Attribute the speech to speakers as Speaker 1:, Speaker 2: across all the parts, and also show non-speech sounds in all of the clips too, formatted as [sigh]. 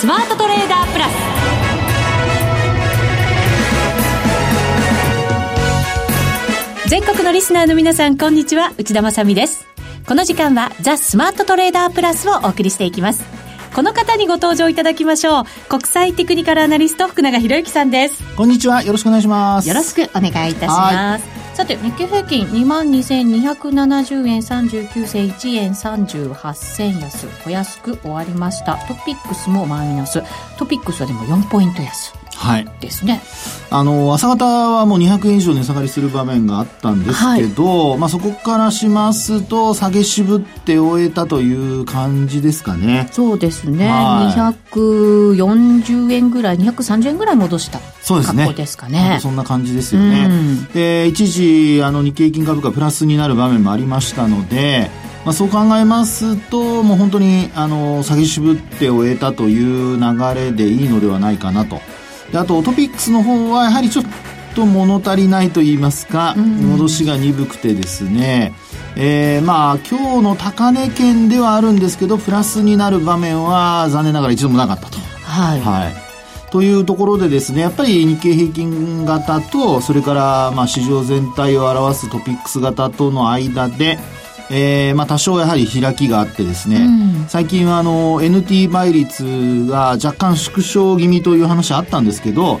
Speaker 1: スマートトレーダープラス。全国のリスナーの皆さんこんにちは。内田まさです。この時間はザ・スマートトレーダープラスをお送りしていきます。この方にご登場いただきましょう。国際テクニカルアナリスト福永博之さんです。
Speaker 2: こんにちは。よろしくお願いします。
Speaker 1: よろしくお願いいたしますさて日経平均22,270円39銭1円38銭安。お安く終わりました。トピックスもマイナス。トピックスはでも4ポイント安。ですね。
Speaker 2: あの、朝方はもう200円以上値下がりする場面があったんですけど、はい、まあそこからしますと、下げ渋って終えたという感じですかね。
Speaker 1: そうですね。はい、240円ぐらい、230円ぐらい戻したそうですね。ですかね。
Speaker 2: そんな感じですよね。うん、で、一時、あの、日経平均株価プラスになる場面もありましたので、まあ、そう考えますと、もう本当に、あの、下げ渋って終えたという流れでいいのではないかなと。であとトピックスの方はやはりちょっと物足りないと言いますか、戻しが鈍くてですね、えー、まあ今日の高値圏ではあるんですけどプラスになる場面は残念ながら一度もなかったと。はい、はい。というところでですね、やっぱり日経平均型と、それからまあ市場全体を表すトピックス型との間で、えー、まあ多少やはり開きがあってですね、うん、最近はあの NT 倍率が若干縮小気味という話あったんですけど、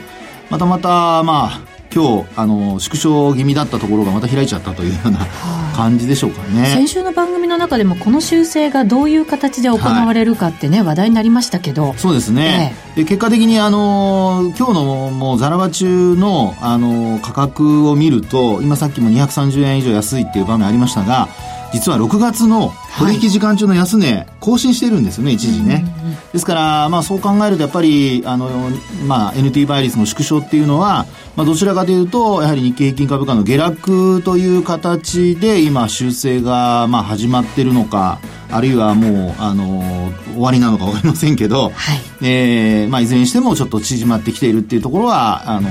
Speaker 2: またまたまあ今日あの縮小気味だったところがまた開いちゃったというような感じでしょうかね、
Speaker 1: 先週の番組の中でもこの修正がどういう形で行われるかってね、はい、話題になりましたけど。
Speaker 2: そうですね、ええ、で結果的にあの今日のもうザラバ中のあの価格を見ると今さっきも230円以上安いっていう場面ありましたが実は6月の取引時間中の安値、更新してるんですよね、一時ね。ですから、まあそう考えると、やっぱり、あの、まあ NT 倍率の縮小っていうのは、まあどちらかというと、やはり日経平均株価の下落という形で、今修正が、まあ始まってるのか、あるいはもう、あの、終わりなのか分かりませんけど、はい、えー、まあ、いずれにしてもちょっと縮まってきているっていうところは、あの、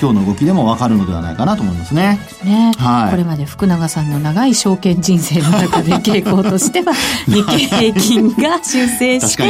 Speaker 2: 今日の動きでも分かるのではないかなと思いますね。
Speaker 1: ね。はい。これまで福永さんの長い証券人生の中で傾向としては、[laughs] 日経平均が修正して、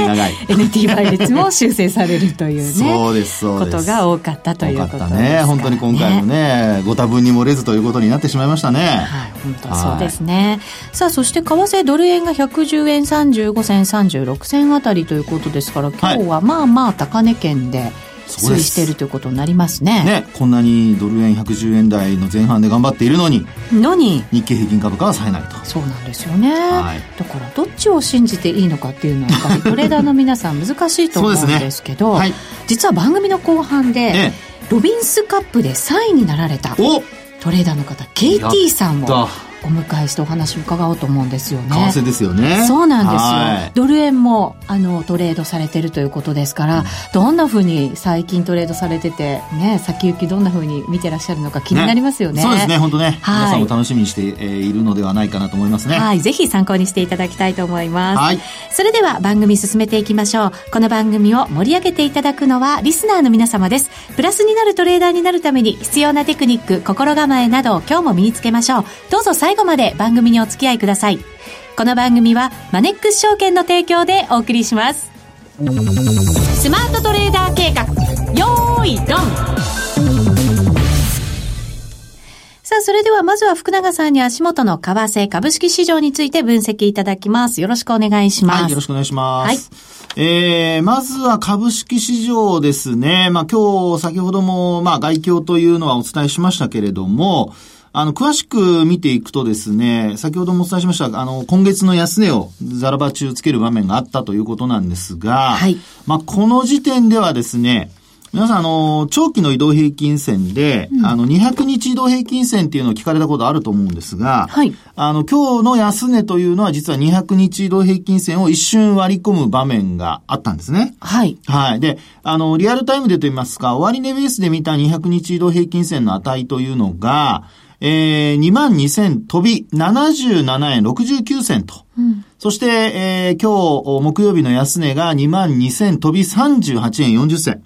Speaker 1: NT 倍率も修正されるというね。[laughs]
Speaker 2: そうです、そう
Speaker 1: です。ことが多かったということです
Speaker 2: ね。本当に今回もね、ご多分に漏れずということになってしまいましたね。はい、
Speaker 1: 本当そうですね。さあ、そして為替ドル円が110 110円35銭36銭あたりということですから今日はまあまあ高値圏で推移しているということになりますね。
Speaker 2: ねこんなにドル円110円台の前半で頑張っているのに
Speaker 1: のに。
Speaker 2: 日経平均株価は冴えないと。
Speaker 1: そうなんですよね、はい、だからどっちを信じていいのかっていうのはやっぱり [laughs] トレーダーの皆さん難しいと思うんですけどね。はい、実は番組の後半で、ね、ロビンスカップで3位になられたトレーダーの方 KT さんをお迎えしてお話を伺おうと思うんですよね。
Speaker 2: 為替ですよね。
Speaker 1: そうなんですよ。ドル円もあのトレードされてるということですから、うん、どんなふうに最近トレードされてて、ね、先行きどんなふうに見てらっしゃるのか気になりますよね。ね
Speaker 2: そうですね、本当ね、はい、皆さんも楽しみにしているのではないかなと思いますね。
Speaker 1: はい、ぜひ参考にしていただきたいと思います。はい。それでは番組進めていきましょう。この番組を盛り上げていただくのはリスナーの皆様です。プラスになるトレーダーになるために必要なテクニック、心構えなど今日も身につけましょう。どうぞ最後まで番組組にお付き合いください。この番組はマネックス証券の提供でお送りします。スマートトレーダー計画、よーい、ドンさあ、それではまずは福永さんに足元の為替株式市場について分析いただきます。よろしくお願いします。
Speaker 2: はい、よろしくお願いします。はい。えー、まずは株式市場ですね。まあ今日先ほどもまあ外況というのはお伝えしましたけれども、あの、詳しく見ていくとですね、先ほどもお伝えしました、あの、今月の安値をザラバ中つける場面があったということなんですが、はい。まあ、この時点ではですね、皆さん、あの、長期の移動平均線で、うん、あの、200日移動平均線っていうのを聞かれたことあると思うんですが、はい。あの、今日の安値というのは実は200日移動平均線を一瞬割り込む場面があったんですね。はい。はい。で、あの、リアルタイムでと言いますか、終値ベースで見た200日移動平均線の値というのが、えー、2万2000飛び77円69銭と。うん、そして、えー、今日木曜日の安値が2万2000飛び38円40銭。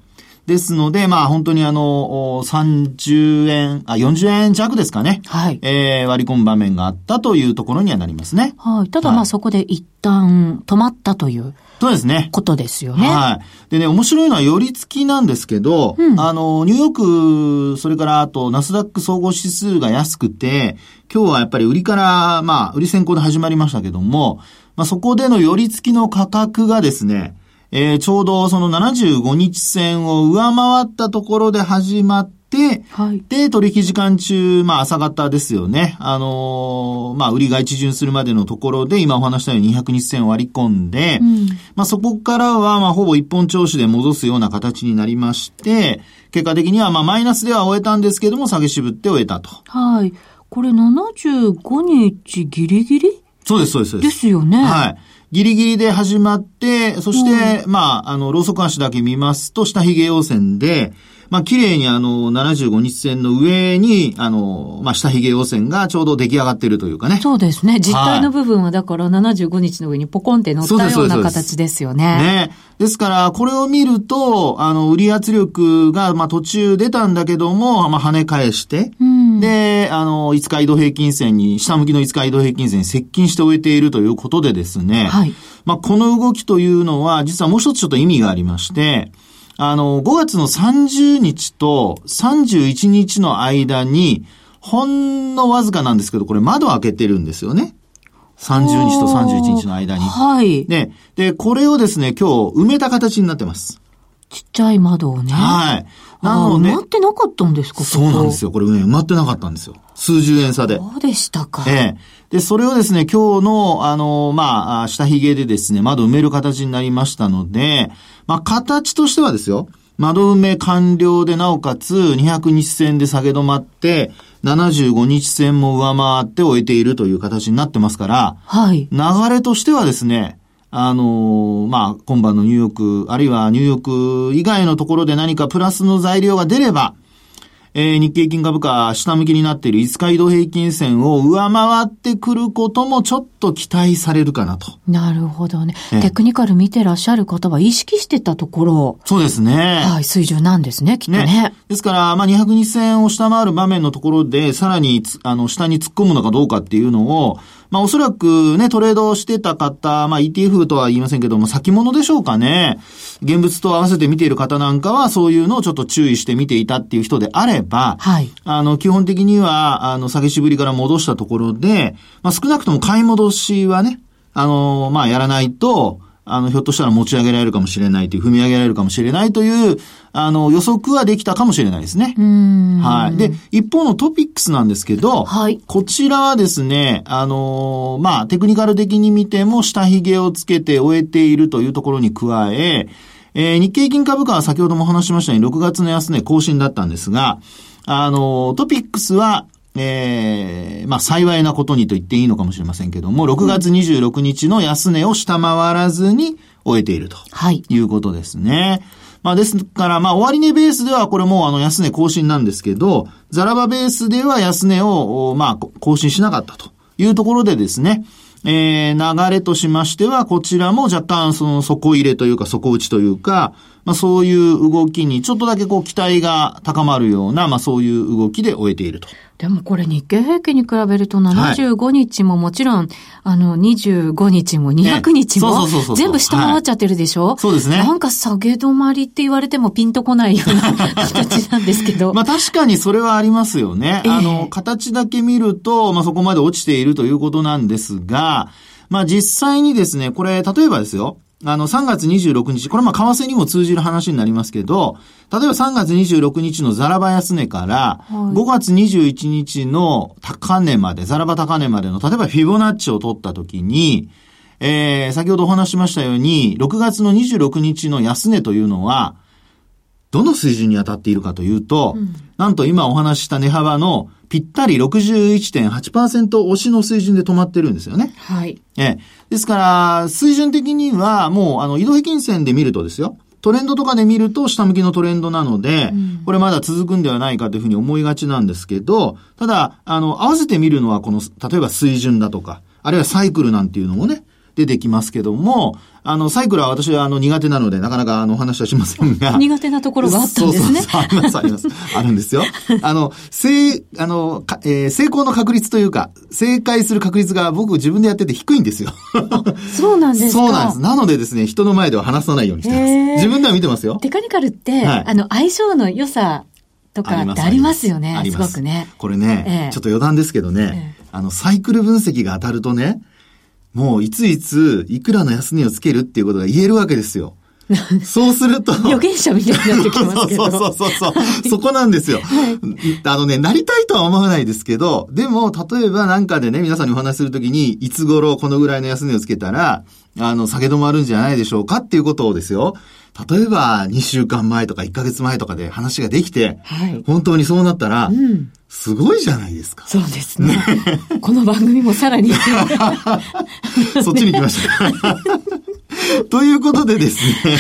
Speaker 2: ですので、まあ本当にあの、30円、あ、40円弱ですかね。はい。えー、割り込む場面があったというところにはなりますね。
Speaker 1: はい。ただまあそこで一旦止まったという。
Speaker 2: そうですね。
Speaker 1: ことですよね。
Speaker 2: はい。でね、面白いのは寄り付きなんですけど、うん、あの、ニューヨーク、それからあと、ナスダック総合指数が安くて、今日はやっぱり売りから、まあ、売り先行で始まりましたけども、まあそこでの寄り付きの価格がですね、えー、ちょうどその75日線を上回ったところで始まって、はい、で、取引時間中、まあ朝方ですよね。あのー、まあ売りが一巡するまでのところで、今お話したように200日線を割り込んで、うん、まあそこからは、まあほぼ一本調子で戻すような形になりまして、結果的にはまあマイナスでは終えたんですけども、下げ渋って終えたと。
Speaker 1: はい。これ75日ギリギリ？
Speaker 2: そうです、そうです。
Speaker 1: ですよね。
Speaker 2: はい。ギリギリで始まって、そして、うん、まあ、あの、ローソク足だけ見ますと、下髭陽線で、まあ、綺麗にあの、75日線の上に、あの、まあ、下髭陽線がちょうど出来上がっているというかね。
Speaker 1: そうですね。実体の部分はだから75日の上にポコンって乗ったような形ですよね。
Speaker 2: ね。ですから、これを見ると、あの、売り圧力が、まあ、途中出たんだけども、まあ、跳ね返して、うん、で、あの、5日移動平均線に、下向きの5日移動平均線に接近して終えているということでですね、はい。まあ、この動きというのは、実はもう一つちょっと意味がありまして、あの、5月の30日と31日の間に、ほんのわずかなんですけど、これ窓開けてるんですよね。30日と31日の間に。
Speaker 1: はい。
Speaker 2: で、で、これをですね、今日埋めた形になってます。
Speaker 1: ちっちゃい窓をね。
Speaker 2: はい。
Speaker 1: なので。埋まってなかったんですか
Speaker 2: そうなんですよ。これね、埋まってなかったんですよ。数十円差で。
Speaker 1: そうでしたか。
Speaker 2: ええ。で、それをですね、今日の、あの、まあ、下髭でですね、窓埋める形になりましたので、まあ、形としてはですよ、窓埋め完了でなおかつ200日線で下げ止まって、75日線も上回って終えているという形になってますから、はい。流れとしてはですね、あのまあ、今晩のニューヨーク、あるいはニューヨーク以外のところで何かプラスの材料が出れば、えー、日経金株価下向きになっている5日移動平均線を上回ってくることもちょっと期待されるかなと。
Speaker 1: なるほどね。テクニカル見てらっしゃる方は意識してたところ。
Speaker 2: そうですね。
Speaker 1: はい、水準なんですね、きっとね。ね
Speaker 2: ですから、まあ、200日線を下回る場面のところで、さらに、あの、下に突っ込むのかどうかっていうのを、まあおそらくね、トレードしてた方、まあ ETF とは言いませんけども、先物でしょうかね。現物と合わせて見ている方なんかは、そういうのをちょっと注意して見ていたっていう人であれば、はい。あの、基本的には、あの、下げしぶりから戻したところで、まあ少なくとも買い戻しはね、あの、まあやらないと、あの、ひょっとしたら持ち上げられるかもしれないという、踏み上げられるかもしれないという、あの、予測はできたかもしれないですね。はい。で、一方のトピックスなんですけど、はい。こちらはですね、あのまあ、テクニカル的に見ても下髭をつけて終えているというところに加え、えー、日経金株価は先ほども話しましたように6月の安値更新だったんですが、あのトピックスはええー、まあ幸いなことにと言っていいのかもしれませんけども、6月26日の安値を下回らずに終えていると。はい。いうことですね。まあですから、まあ終値ベースではこれもあの安値更新なんですけど、ザラバベースでは安値を、まあ更新しなかったというところでですね、えー、流れとしましては、こちらも若干その底入れというか底打ちというか、まあそういう動きにちょっとだけこう期待が高まるような、まあそういう動きで終えていると。
Speaker 1: でもこれ日経平均に比べると75日ももちろん、はい、あの25日も200日も全部下回っちゃってるでしょ、はい、
Speaker 2: そうですね。
Speaker 1: なんか下げ止まりって言われてもピンとこないような [laughs] 形なんですけど。
Speaker 2: まあ確かにそれはありますよね。えー、あの、形だけ見ると、まあそこまで落ちているということなんですが、まあ実際にですね、これ例えばですよ、あの、3月26日、これまあ、為替にも通じる話になりますけど、例えば3月26日のザラバ安値から、5月21日の高値まで、ザラバ高値までの、例えばフィボナッチを取ったときに、えー、先ほどお話しましたように、6月の26日の安値というのは、どの水準に当たっているかというと、うん、なんと今お話しした値幅のぴったり61.8%押しの水準で止まってるんですよね。
Speaker 1: はい。
Speaker 2: ええ。ですから、水準的にはもう、あの、移動平均線で見るとですよ。トレンドとかで見ると下向きのトレンドなので、うん、これまだ続くんではないかというふうに思いがちなんですけど、ただ、あの、合わせて見るのはこの、例えば水準だとか、あるいはサイクルなんていうのもね、出てきますけども、あの、サイクルは私はあの苦手なので、なかなかあの話はしませんが。
Speaker 1: 苦手なところがあったんですね。そうそう
Speaker 2: そうあります、あります。あるんですよ。[laughs] あの、成、あの、えー、成功の確率というか、正解する確率が僕自分でやってて低いんですよ。
Speaker 1: そうなんです
Speaker 2: かそうなんです。なのでですね、人の前では話さないようにしてます。自分では見てますよ。
Speaker 1: テカニカルって、はい、あの、相性の良さとかってありますよね。すごくね。
Speaker 2: これね、えー、ちょっと余談ですけどね、えー、あの、サイクル分析が当たるとね、もういついついくらの安値をつけるっていうことが言えるわけですよ。そうすると。
Speaker 1: 預言者みたいになってきますけど。
Speaker 2: そうそうそうそう。はい、そこなんですよ。はい、あのね、なりたいとは思わないですけど、でも、例えばなんかでね、皆さんにお話しするときに、いつ頃このぐらいの安値をつけたら、あの、下げ止まるんじゃないでしょうかっていうことをですよ。例えば、2週間前とか1ヶ月前とかで話ができて、はい、本当にそうなったら、うん、すごいじゃないですか。
Speaker 1: そうですね。この番組もさらに。[laughs]
Speaker 2: そっちに来ました。[laughs] ということでですね、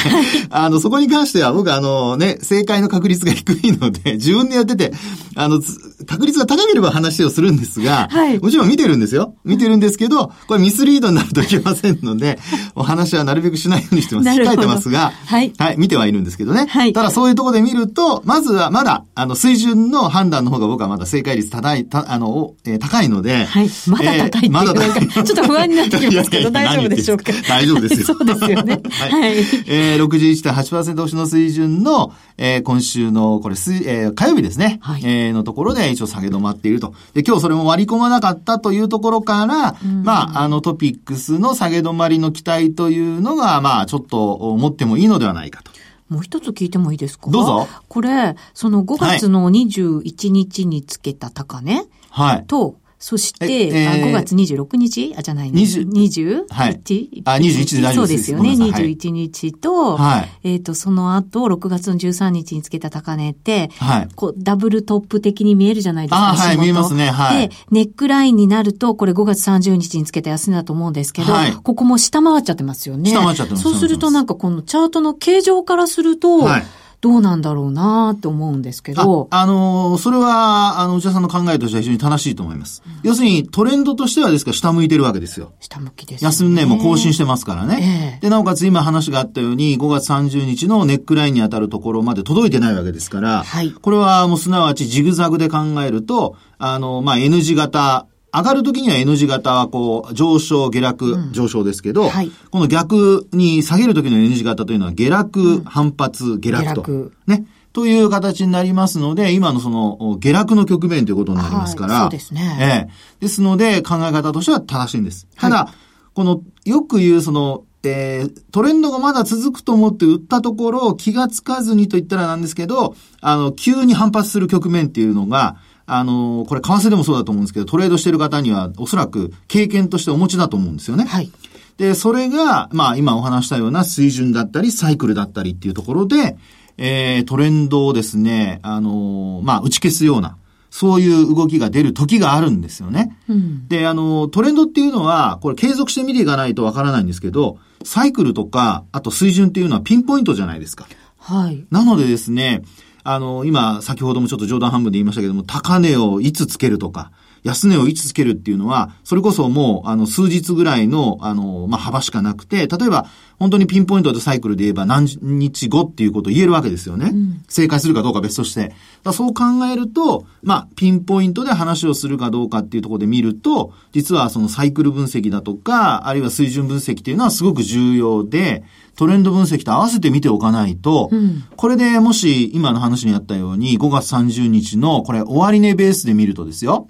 Speaker 2: あの、そこに関しては僕あのね、正解の確率が低いので、[laughs] 自分でやってて、あの、確率が高ければ話をするんですが、はい、もちろん見てるんですよ。見てるんですけど、これミスリードになるといけませんので、お話はなるべくしないようにしてます。控えてますが、はい。はい、見てはいるんですけどね。はい。ただそういうところで見ると、まずはまだ、あの、水準の判断の方が僕はまだ正解率高い、たあの、えー、高いので、
Speaker 1: はい。まだ高いっていう、えー、まだ高い。ちょっと不安になってきますけど、[laughs] 大丈夫でしょうか？
Speaker 2: 大丈夫ですよ。
Speaker 1: そうですよね。[laughs] はい。はい、
Speaker 2: えー、61.8%押しの水準の、えー、今週の、これ、水、えー、火曜日ですね。はい。えー、のところで一応下げ止まっていると。で、今日それも割り込まなかったというところから、まあ、あの、トピックスの下げ止まりの期待というのが、まあ、ちょっと思ってもいいのではないかと。
Speaker 1: もう一つ聞いてもいいですか？
Speaker 2: どうぞ。
Speaker 1: これ、その5月の21日につけた高値、はい、と、そして、えー、あ5月26日？あ、じゃないね。20? 20?
Speaker 2: はい。あ、21で大丈夫です。そうです
Speaker 1: よね。21日と、はい、えっ、ー、と、その後、6月の13日につけた高値って、はい。こう、ダブルトップ的に見えるじゃないですか。
Speaker 2: あ、はい、見えますね。はい。
Speaker 1: で、ネックラインになると、これ5月30日につけた安値だと思うんですけど、はい。ここも下回っちゃってますよね。
Speaker 2: 下回っちゃってます。
Speaker 1: そうするとなんかこのチャートの形状からすると、はい。どうなんだろうなって思うんですけど。
Speaker 2: あ、あのー、それは、あの、内田さんの考えとしては非常に正しいと思います。うん、要するに、トレンドとしてはですから、下向いてるわけですよ。
Speaker 1: 下向きです、
Speaker 2: ね。安値も更新してますからね。えー、で、なおかつ今話があったように、5月30日のネックラインに当たるところまで届いてないわけですから、はい。これはもうすなわちジグザグで考えると、あの、まあ、N 字型、上がるときには N 字型はこう、上昇、下落、上昇ですけど、はい、この逆に下げるときの N 字型というのは下落、反発、下落と。ね。という形になりますので、今のその下落の局面ということになりますから、はい、そう
Speaker 1: ですね。
Speaker 2: ええ。ですので、考え方としては正しいんです。ただ、はい、この、よく言うその、えー、トレンドがまだ続くと思って売ったところ、気がつかずにと言ったらなんですけど、あの、急に反発する局面っていうのが、あの、これ為替でもそうだと思うんですけど、トレードしてる方にはおそらく経験としてお持ちだと思うんですよね。はい。で、それが、まあ今お話したような水準だったり、サイクルだったりっていうところで、えー、トレンドをですね、あのまあ打ち消すような、そういう動きが出る時があるんですよね。うん、で、あの、トレンドっていうのは、これ継続して見ていかないとわからないんですけど、サイクルとか、あと水準っていうのはピンポイントじゃないですか。はい。なのでですね、あの、今、先ほどもちょっと冗談半分で言いましたけども、高値をいつつけるとか、安値をいつつけるっていうのは、それこそもう、あの、数日ぐらいの、あの、まあ、幅しかなくて、例えば、本当にピンポイントでサイクルで言えば何日後っていうことを言えるわけですよね。うん、正解するかどうか別として。そう考えると、まあ、ピンポイントで話をするかどうかっていうところで見ると、実はそのサイクル分析だとか、あるいは水準分析っていうのはすごく重要で、トレンド分析と合わせて見ておかないと、うん、これでもし今の話にあったように5月30日のこれ終値ベースで見るとですよ、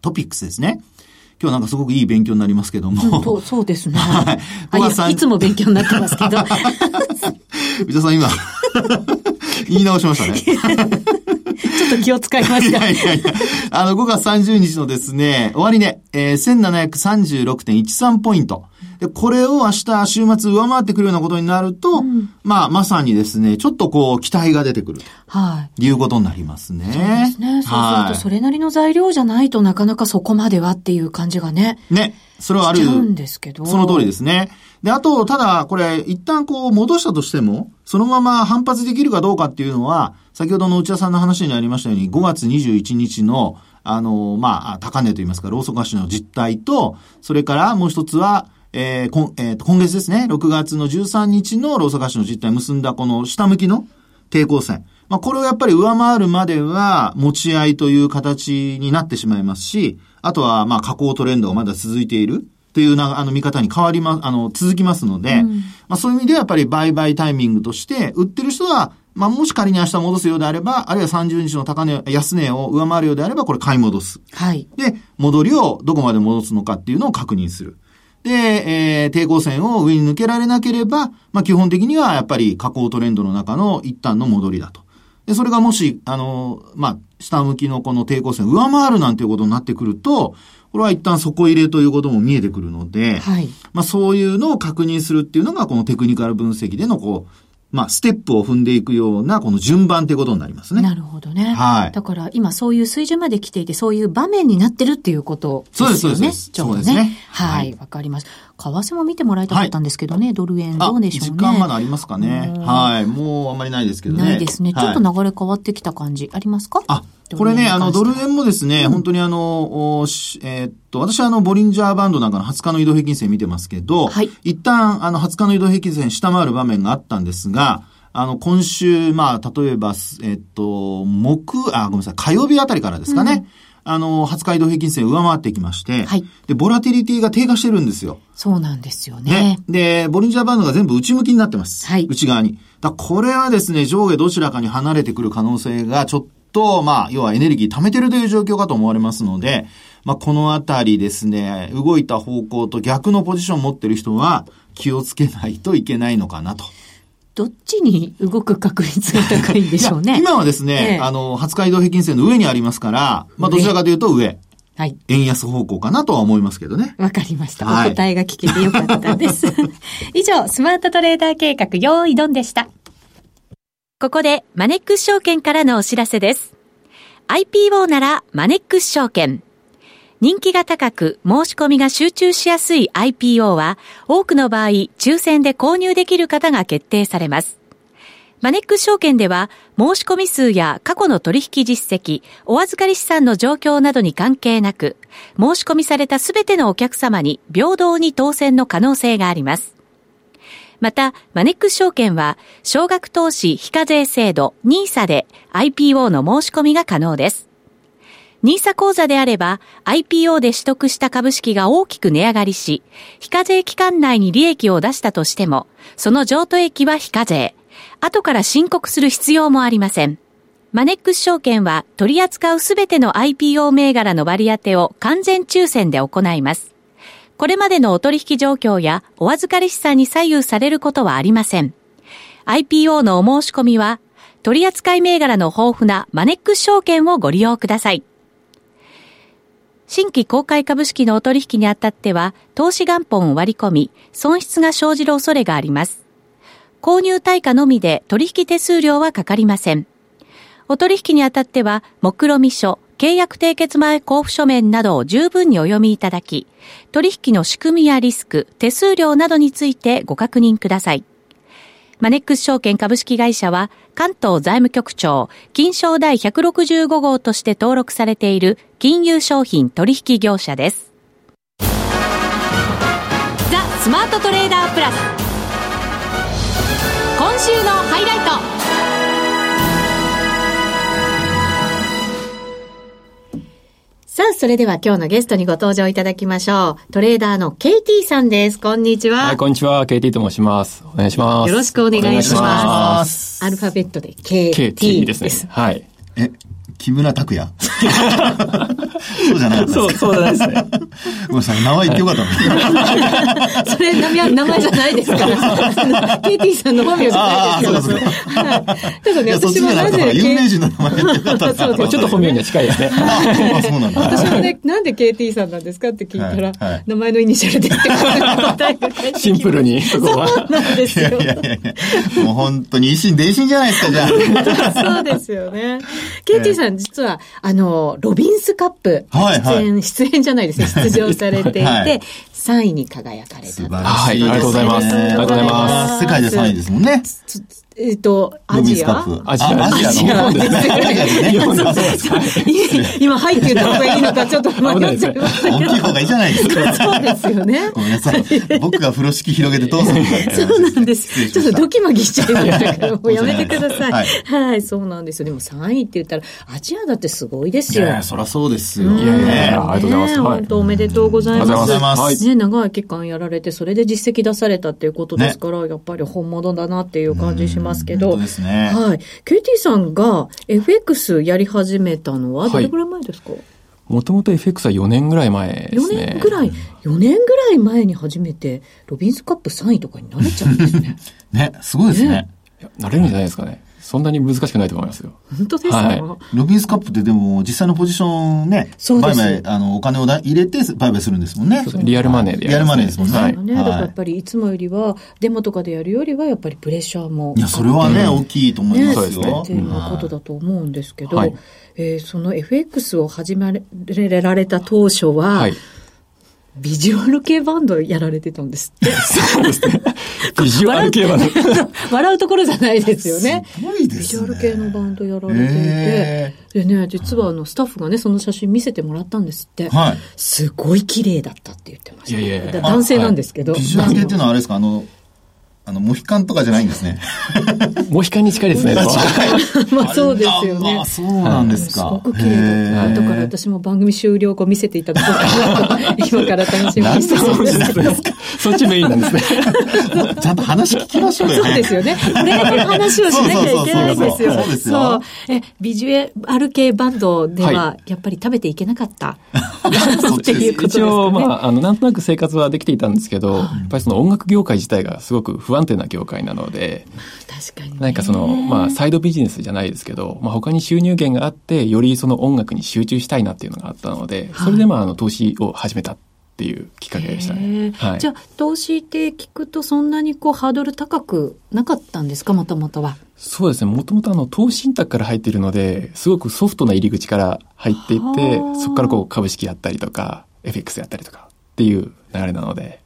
Speaker 2: トピックスですね。今日なんかすごくいい勉強になりますけども。
Speaker 1: うん、そうですね。はい。いつも勉強になってますけど。[laughs]
Speaker 2: 内田さん今言い直しましたね。ち
Speaker 1: ょっと気を使いました。いやいや。
Speaker 2: あの、5月30日のですね、終わりね、えー、1736.13ポイント。で、これを明日週末上回ってくるようなことになると、うん、まあ、まさにですね、ちょっとこう、期待が出てくる。はい。いうことになりますね。そう
Speaker 1: ですね。そうすると、それなりの材料じゃないとなかなかそこまではっていう感じがね。
Speaker 2: ね。それはある。
Speaker 1: んですけど。
Speaker 2: その通りですね。で、あと、ただ、これ、一旦こう、戻したとしても、そのまま反発できるかどうかっていうのは、先ほどの内田さんの話にありましたように、5月21日の、あの、まあ、高値といいますか、ローソク足の実態と、それからもう一つは、えーこえー、今月ですね、6月の13日のローソク足の実態結んだこの下向きの抵抗線。まあ、これをやっぱり上回るまでは持ち合いという形になってしまいますし、あとはまあ下降トレンドがまだ続いている。っていうな、あの見方に変わりま、あの、続きますので、うん、まあそういう意味ではやっぱり売買タイミングとして、売ってる人は、まあもし仮に明日戻すようであれば、あるいは30日の高値、安値を上回るようであれば、これ買い戻す。
Speaker 1: はい。
Speaker 2: で、戻りをどこまで戻すのかっていうのを確認する。で、えー、抵抗線を上に抜けられなければ、まあ基本的にはやっぱり下降トレンドの中の一旦の戻りだと。で、それがもし、あの、まあ、下向きのこの抵抗線上回るなんていうことになってくると、これは一旦底入れということも見えてくるので、
Speaker 1: はい、
Speaker 2: まあそういうのを確認するっていうのがこのテクニカル分析でのこう、まあ、ステップを踏んでいくような、この順番っていうことになりますね。
Speaker 1: なるほどね。
Speaker 2: はい。
Speaker 1: だから、今そういう水準まで来ていて、そういう場面になってるっていうことですよね。そうです、そうです。ちょうどね。そうですね。はい。わ、はい、かりました。為替も見てもらいたかったんですけどね、はい、ドル円どうでしょうね。
Speaker 2: 時間まだありますかね。はい。もうあんまりないですけどね。
Speaker 1: ないですね。ちょっと流れ変わってきた感じ、ありますか？
Speaker 2: あ、これね、あの、ドル円もですね、うん、本当にあの、えー、っと、私はあの、ボリンジャーバンドなんかの20日の移動平均線見てますけど、
Speaker 1: はい、
Speaker 2: 一旦、あの、20日の移動平均線下回る場面があったんですが、あの、今週、まあ、例えば、えっと、木、あ、ごめんなさい、火曜日あたりからですかね。うんあの、20日移動平均線上回ってきまして、
Speaker 1: はい。
Speaker 2: で、ボラティリティが低下してるんですよ。
Speaker 1: そうなんですよね。
Speaker 2: で、ボリンジャーバンドが全部内向きになってます。
Speaker 1: はい。
Speaker 2: 内側に。だこれはですね、上下どちらかに離れてくる可能性がちょっと、まあ、要はエネルギー貯めてるという状況かと思われますので、まあ、このあたりですね、動いた方向と逆のポジションを持ってる人は気をつけないといけないのかなと。
Speaker 1: どっちに動く確率が高いんでしょうね。
Speaker 2: 今はですね、ええ、あの、20日移動平均線の上にありますから、まあ、どちらかというと上。
Speaker 1: はい。
Speaker 2: 円安方向かなとは思いますけどね。
Speaker 1: わかりました。はい、お答えが聞けてよかったです。[laughs] 以上、スマートトレーダー計画、用意ドンでした。ここで、マネックス証券からのお知らせです。IPO なら、マネックス証券。人気が高く申し込みが集中しやすい IPO は多くの場合抽選で購入できる方が決定されます。マネックス証券では申し込み数や過去の取引実績、お預かり資産の状況などに関係なく申し込みされたすべてのお客様に平等に当選の可能性があります。また、マネックス証券は、少額投資非課税制度 NISA で IPO の申し込みが可能です。ニーサ口座であれば IPO で取得した株式が大きく値上がりし、非課税期間内に利益を出したとしても、その譲渡益は非課税。後から申告する必要もありません。マネックス証券は取り扱うすべての IPO 銘柄の割り当てを完全抽選で行います。これまでのお取引状況やお預かり資産に左右されることはありません。IPO のお申し込みは、取扱銘柄の豊富なマネックス証券をご利用ください。新規公開株式のお取引にあたっては、投資元本を割り込み、損失が生じる恐れがあります。購入対価のみで取引手数料はかかりません。お取引にあたっては、目論見書、契約締結前交付書面などを十分にお読みいただき、取引の仕組みやリスク、手数料などについてご確認ください。マネックス証券株式会社は関東財務局長金賞第165号として登録されている金融商品取引業者です。ザ・スマートトレーダープラス今週のハイライトさあ、それでは今日のゲストにご登場いただきましょう。トレーダーの KT さんです。こんにちは。
Speaker 3: はい、こんにちは。KT と申します。お願いします。
Speaker 1: よろしくお願いします。アルファベットで KT です。KT ですね。
Speaker 3: はい。
Speaker 2: え、木村拓哉そうじゃない
Speaker 3: そう、そうじゃないですね。
Speaker 2: ごめんなさい、名前言ってよかった
Speaker 1: のそれ名前、名前じゃないですから。ケイティさんの本名じゃないですから。はい。ただね、私もなぜ。
Speaker 2: 有名人の名前言ってよかった
Speaker 3: そうちょっと本名には近いですね。
Speaker 2: あ、そうなんだ。
Speaker 1: 私もね、なんでケイティさんなんですかって聞いたら、名前のイニシャルでって答え
Speaker 3: がシンプルに、
Speaker 1: そこは。そうなんですよ。いやいやい
Speaker 2: やもう本当に一心伝心じゃないですか、じゃ
Speaker 1: あ。そうですよね。ケイティさん、実は、あの、ロビンスカップ、
Speaker 2: はいはい、
Speaker 1: 出演、出演じゃないですね、[laughs] 出場されていて、はい、3位に輝かれた。
Speaker 3: はい、ありがとうございます。ありがとうございます。
Speaker 2: 世界で3位ですもんね。
Speaker 1: えっ、と、アジア？
Speaker 3: アジア。
Speaker 2: アジアの方です
Speaker 1: ね。今、入ってた方がいいのか、ちょっと迷っちゃいま
Speaker 2: した大きい方がいいじゃないですか。
Speaker 1: そうですよね。
Speaker 2: ごめんなさい。僕が風呂敷広げてどうする
Speaker 1: そうなんです。ちょっとドキマギしちゃいましたから、もうやめてください。はい、そうなんですよ。でも3位って言ったら、アジアだってすごいですよ。い
Speaker 2: や、そりゃそうですよ。
Speaker 3: いやいや、ありがとうございます。
Speaker 1: 本当おめでとうございます。
Speaker 2: ありがとうございます。
Speaker 1: ね、長い期間やられて、それで実績出されたっていうことですから、やっぱり本物だなっていう感じしますけど。
Speaker 2: そうですね。
Speaker 1: はい。KT さんが FX やり始めたのはどれぐらい前ですか、
Speaker 3: もともと FX は4年ぐらい前ですね。
Speaker 1: 4年ぐらい、4年ぐらい前に初めて、ロビンスカップ3位とかになれちゃうんですね。[laughs]
Speaker 2: ね、すごいですね。ね
Speaker 3: なれるんじゃないですかね。そんなに難しくないと思いますよ。
Speaker 1: 本当ですか、はい、
Speaker 2: ロビンスカップってでも実際のポジションね、売買、あの、お金を入れて売買するんですもんね。
Speaker 3: リアルマネーで
Speaker 2: やる、ね、リアルマネーですもんね。はい。
Speaker 1: ね、だからやっぱりいつもよりは、デモとかでやるよりはやっぱりプレッシャーも。
Speaker 2: いや、それはね、大きいと思いますよ。
Speaker 1: ね、っていうことだと思うんですけど、はい、えー、その FX を始められた当初は、はいビジュアル系バンドやられてたんですって。
Speaker 3: そうですね。ビジュアル系バンド。
Speaker 1: 笑う [laughs] ところじゃないですよね。
Speaker 2: すごいですね。ビ
Speaker 1: ジュアル系のバンドやられていて、えー、でね、実はあの、スタッフがね、その写真見せてもらったんですって。はい。すごい綺麗だったって言ってました。いやいや男性なんですけど。
Speaker 2: ビジュアル系っていうのはあれですか？あの、あの、モヒカンとかじゃないんですね。
Speaker 3: モヒカンに近いですね。[laughs] ま
Speaker 1: あそうですよね。
Speaker 2: あ、そうなんですか。す
Speaker 1: ごく綺麗だった。だから私も番組終了後見せていただこうかなと、今から楽しみにしてます
Speaker 3: そっちメインなんですね。
Speaker 2: ちゃんと話聞きましょうよ。
Speaker 1: そうですよね。これだけの話をしなきゃいけないんですよ。そうで。え、ビジュアル系バンドでは、やっぱり食べていけなかった？[laughs] っていうことです一応、
Speaker 3: まあ、あの、なんとなく生活はできていたんですけど、やっぱりその音楽業界自体がすごく不安定な業界なので、
Speaker 1: 確かに、
Speaker 3: 何かその、まあ、サイドビジネスじゃないですけど、まあ、他に収入源があって、よりその音楽に集中したいなっていうのがあったので、それでまあ、あの、投資を始めたっていうきっかけでしたね。
Speaker 1: はい、じゃあ、投資って聞くとそんなにこう、ハードル高くなかったんですか、もともとは。
Speaker 3: そうですね。もともとあの、投資信託から入っているので、すごくソフトな入り口から入っていって、そこからこう、株式やったりとか、FX やったりとかっていう流れなので。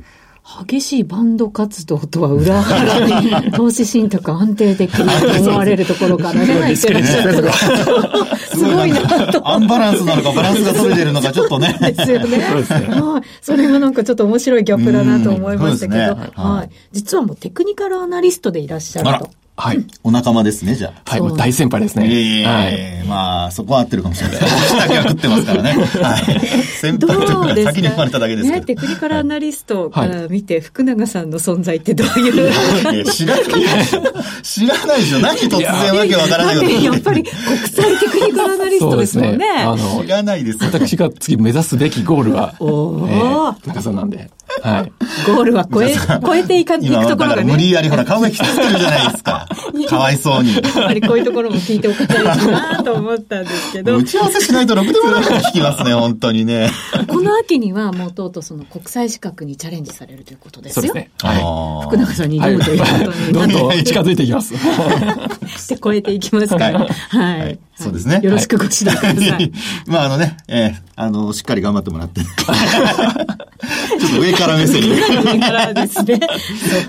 Speaker 1: 激しいバンド活動とは裏腹に投資信託安定できると思われるところからね、入ってらっしゃるすごいなと。
Speaker 2: アンバランスなのかバランスが取れてるのかちょっとね。
Speaker 1: ですよね。そうですね。はい。それがなんかちょっと面白いギャップだなと思いましたけど、ね、はい。実はもうテクニカルアナリストでいらっしゃると。
Speaker 2: はい。お仲間ですね、じゃあ。
Speaker 3: はい、もう大先輩ですね。
Speaker 2: ええー、はい。まあ、そこは合ってるかもしれない。私だけは食ってますからね。はい。先輩と先に生まれただけですけど。
Speaker 1: ね、テクニカルアナリストから見て、福永さんの存在ってどういう？
Speaker 2: いや、知らないでしょ。知らないでしょ。何突然わけわからない
Speaker 1: よ。やっぱり国際テクニカルアナリストですもんね。ねあ
Speaker 2: の、知らないです。
Speaker 3: 私が次目指すべきゴールは、おー、えー、高さんなんで。はい。
Speaker 1: ゴールは超え、超えていか、いくところがね。
Speaker 2: 無理やりほら顔が引きつけるじゃないですか。かわいそうに。やっ
Speaker 1: ぱりこういうところも聞いておかないとなと思ったんですけど。
Speaker 2: 打ち合わせしないとろくでもなく聞きますね、本当にね。
Speaker 1: この秋にはもうとうとうその国際資格にチャレンジされるということですよ。そうですね。
Speaker 3: は
Speaker 1: い。福永さんに挑むということに。
Speaker 3: どんどん近づいていきます。[laughs]
Speaker 1: で、超えていきますから。はい。
Speaker 2: そうですね。
Speaker 1: よろしくご指導ください。[laughs]
Speaker 2: まああのね、えー、あの、しっかり頑張ってもらって。[laughs] ちょっと上から目線
Speaker 1: からですね。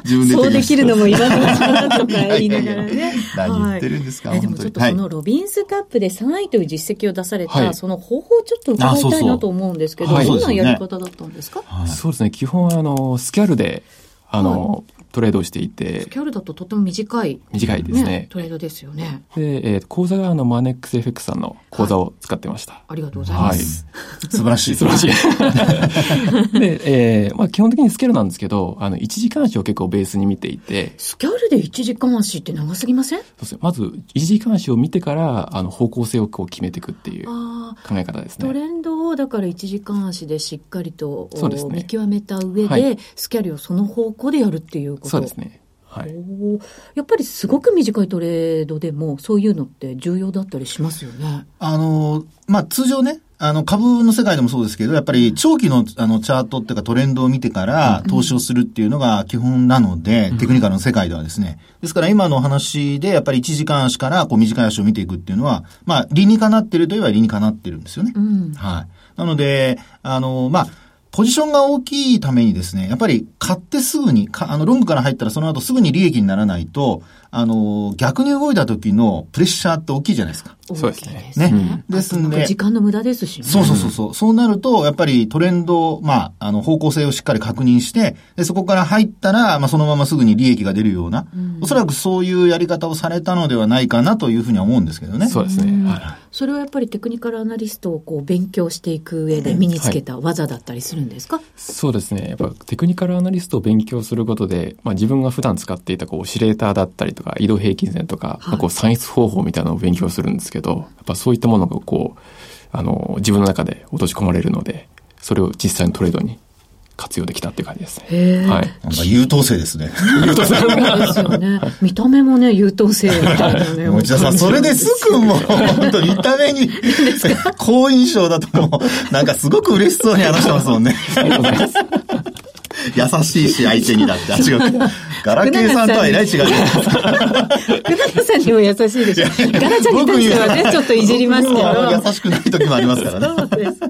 Speaker 1: 自分でそうできるのも今のうちだとか言いながらね。
Speaker 2: 何言ってるんですか、
Speaker 1: でもちょっとそのロビンスカップで3位という実績を出された、その方法をちょっと伺いたいなと思うんですけど、どんなやり方だったんですか？
Speaker 3: そうですね。基本あの、スキャルで、あの、トレードをしていて。
Speaker 1: スキャルだととても短い。
Speaker 3: 短いですね。ね
Speaker 1: トレードですよね。
Speaker 3: で、えー、口座があの、マネックス FX さんの口座を使ってました。はい、
Speaker 1: ありがとうございます。
Speaker 2: はい、素晴らしい。
Speaker 3: 素晴らしい。[laughs] で、えー、まあ基本的にスキャルなんですけど、あの、1時間足を結構ベースに見ていて。
Speaker 1: スキャルで1時間足って長すぎません？そう
Speaker 3: ですね。まず、1時間足を見てから、あの、方向性をこう決めていくっていう考え方ですね。
Speaker 1: トレンドを、だから1時間足でしっかりと、そうですね、見極めた上で、はい、スキャルをその方向でやるっていうこと
Speaker 3: そうですね。はい、
Speaker 1: やっぱりすごく短いトレードでも、そういうのって重要だったりしますよね。
Speaker 2: あの、まあ、通常ね、あの、株の世界でもそうですけど、やっぱり長期のあのチャートっていうかトレンドを見てから投資をするっていうのが基本なので、うん、テクニカルの世界ではですね。ですから今の話でやっぱり1時間足からこう短い足を見ていくっていうのは、まあ理にかなってるといえば理にかなってるんですよね。うん、はい。なので、あの、まあ、ポジションが大きいためにですね、やっぱり買ってすぐに、あの、ロングから入ったらその後すぐに利益にならないと、あの、逆に動いた時のプレッシャーって大きいじゃないですか。
Speaker 3: そうですね。
Speaker 2: ね。ですんで。
Speaker 1: 時間の無駄ですし
Speaker 2: ね。そうそうそうそう。そうなると、やっぱりトレンド、まあ、あの、方向性をしっかり確認して、で、そこから入ったら、まあ、そのまますぐに利益が出るような、うん、おそらくそういうやり方をされたのではないかなというふうには思うんですけどね。
Speaker 3: そうですね。はい。
Speaker 1: それはやっぱりテクニカルアナリストをこう勉強していく上で身につけた技だったりするんですか、はい、
Speaker 3: そうですね。やっぱテクニカルアナリストを勉強することで、まあ、自分が普段使っていたこう、シレーターだったりとか、移動平均線とか、はい、こう算出方法みたいなのを勉強するんですけど、やっぱそういったものがこう、あの、自分の中で落とし込まれるので、それを実際のトレードに活用できたっていう感じですね。
Speaker 2: はい。なんか優等生ですね。
Speaker 1: 優等生ですよね。[laughs] 見た目もね、優等生みたいなね。[laughs]
Speaker 2: 内田さん、それですくんも、本当見た目に、好印象だともう、なんかすごく嬉しそうに話してますもんね。[laughs] 優しいし、相手にだって。あ、違う。ガラケーさんとはえらい違いじゃないですか。
Speaker 1: 福永さんにも優しいでしょ。ガラちゃんに対してはね、ちょっといじりますけど。
Speaker 2: 優しくない時もありますからね。[laughs]
Speaker 1: そうですか。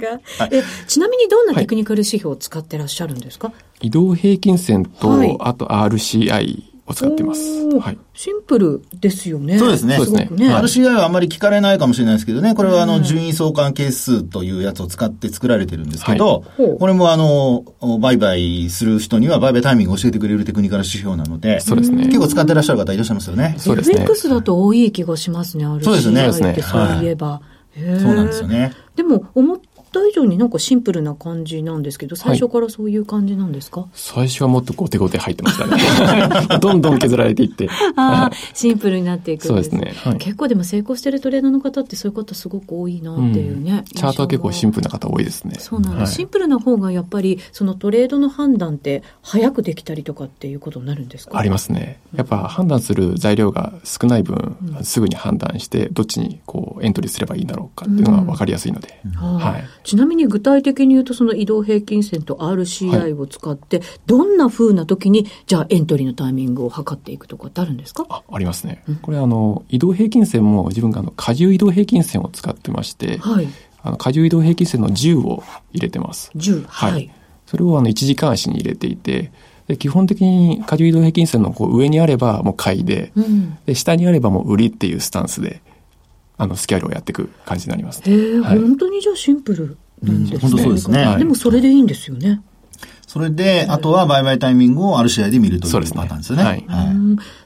Speaker 1: え、ちなみにどんなテクニカル指標を使ってらっしゃるんですか、
Speaker 3: 移動平均線と、あと RCI を使ってます。はい。
Speaker 1: シンプルですよね。
Speaker 2: そうですね。そうですね。RCI はあんまり聞かれないかもしれないですけどね、これはあの、順位相関係数というやつを使って作られてるんですけど、はい、これもあの、売買する人には売買タイミングを教えてくれるテクニカル指標なので、
Speaker 3: そうですね。
Speaker 2: 結構使ってらっしゃる方いらっしゃいますよね。
Speaker 1: そうですね。FX だと多い気がしますね、RCI そうですね。そういえば。
Speaker 2: そうなんですよね。
Speaker 1: でも、思っ以上になんかシンプルな感じなんですけど、最初からそういう感じなんですか、はい、
Speaker 3: 最初はもっとゴテゴテ入ってましたね。[laughs] どんどん削られていって。
Speaker 1: あシンプルになっていく
Speaker 3: そうですね、
Speaker 1: はい、結構でも成功してるトレーダーの方ってそういう方すごく多いなっていうね。うん、
Speaker 3: チャートは結構シンプルな方多いですね。
Speaker 1: そうなんです、はい、シンプルな方がやっぱりそのトレードの判断って早くできたりとかっていうことになるんですか？
Speaker 3: ありますね。やっぱ判断する材料が少ない分、うん、すぐに判断してどっちにこうエントリーすればいいんだろうかっていうのが分かりやすいので。うん、はい、
Speaker 1: ちなみに具体的に言うと、その移動平均線と RCI を使って、はい、どんな風な時に、じゃあエントリーのタイミングを測っていくとかってあるんですか？
Speaker 3: あありますね。うん、これあの、移動平均線も自分があの、荷重移動平均線を使ってまして、はい、あの、荷重移動平均線の10を入れてます。
Speaker 1: 10、はい、はい。
Speaker 3: それをあの、1時間足に入れていて、で基本的に荷重移動平均線のこう上にあればもう買いでうん、で下にあればもう売りっていうスタンスであのスキャルをやっていく感じになります、
Speaker 1: ね、へえ、はい、本当にじゃあシンプルなんですね。本当
Speaker 2: そうですね。
Speaker 1: でもそれでいいんですよね。
Speaker 2: それで、あとは売買タイミングをある試合で見るというパターンですよね。はい。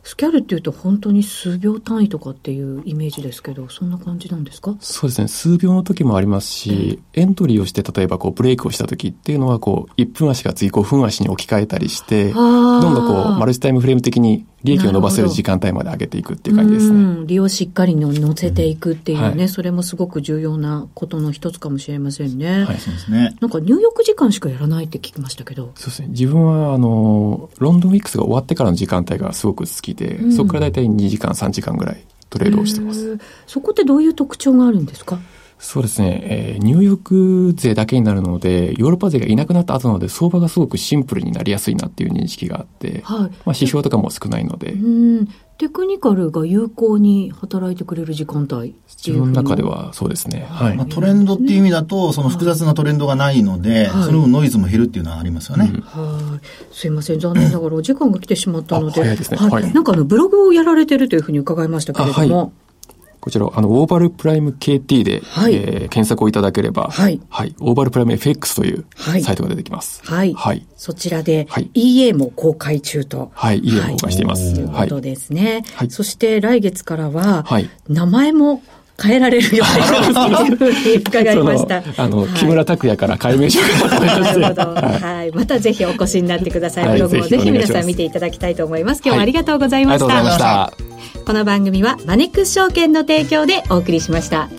Speaker 1: スキャルっていうと本当に数秒単位とかっていうイメージですけど、そんな感じなんですか？
Speaker 3: そうですね。数秒の時もありますし、エントリーをして、例えばこうブレイクをした時っていうのは、こう、1分足が次5分足に置き換えたりして、どんどんこう、マルチタイムフレーム的に利益を伸ばせる時間帯まで上げていくっていう感じですね。
Speaker 1: 利用しっかりの乗せていくっていうね、うんはい、それもすごく重要なことの一つかもしれませんね。
Speaker 2: はい、そうですね。
Speaker 1: なんか入浴時間しかやらないって聞きましたけど。
Speaker 3: そうですね。自分は、あの、ロンドンウィックスが終わってからの時間帯がすごく好きで、うん、そこから大体2時間、3時間ぐらいトレードをしてます。
Speaker 1: そこってどういう特徴があるんですか？
Speaker 3: そうですね、えー、ニューヨーク勢だけになるので、ヨーロッパ勢がいなくなった後なので、相場がすごくシンプルになりやすいなっていう認識があって、はい、まあ指標とかも少ないので。
Speaker 1: うんテクニカルが有効に働いてくれる時間帯
Speaker 3: 自分の中ではそうですね。
Speaker 2: はい。まあ、トレンドっていう意味だと、その複雑なトレンドがないので、はい、その分ノイズも減るっていうのはありますよね。うん、
Speaker 1: はい。すいません。残念ながらお時間が来てしまったので。
Speaker 3: 早いですね。はい。
Speaker 1: なんかあの、ブログをやられてるというふうに伺いましたけれども。
Speaker 3: こちら、あの、オーバルプライム KT で、はい、えー、検索をいただければ、はい。はい。オーバルプライム FX というサイトが出てきます。
Speaker 1: はい。はい。そちらで、はい、EA も公開中と。
Speaker 3: はい。EA も公開しています。
Speaker 1: ということですね。はい。そして来月からは、はい。名前も、変えられるようにというふうに伺いました。[laughs]
Speaker 3: あの、はい、木村拓哉から解明書が
Speaker 1: なるほど。はい。またぜひお越しになってください。ブログもぜひ皆さん見ていただきたいと思います。今日はありがとうございました。
Speaker 3: ありがとうございました。
Speaker 1: この番組はマネックス証券の提供でお送りしました。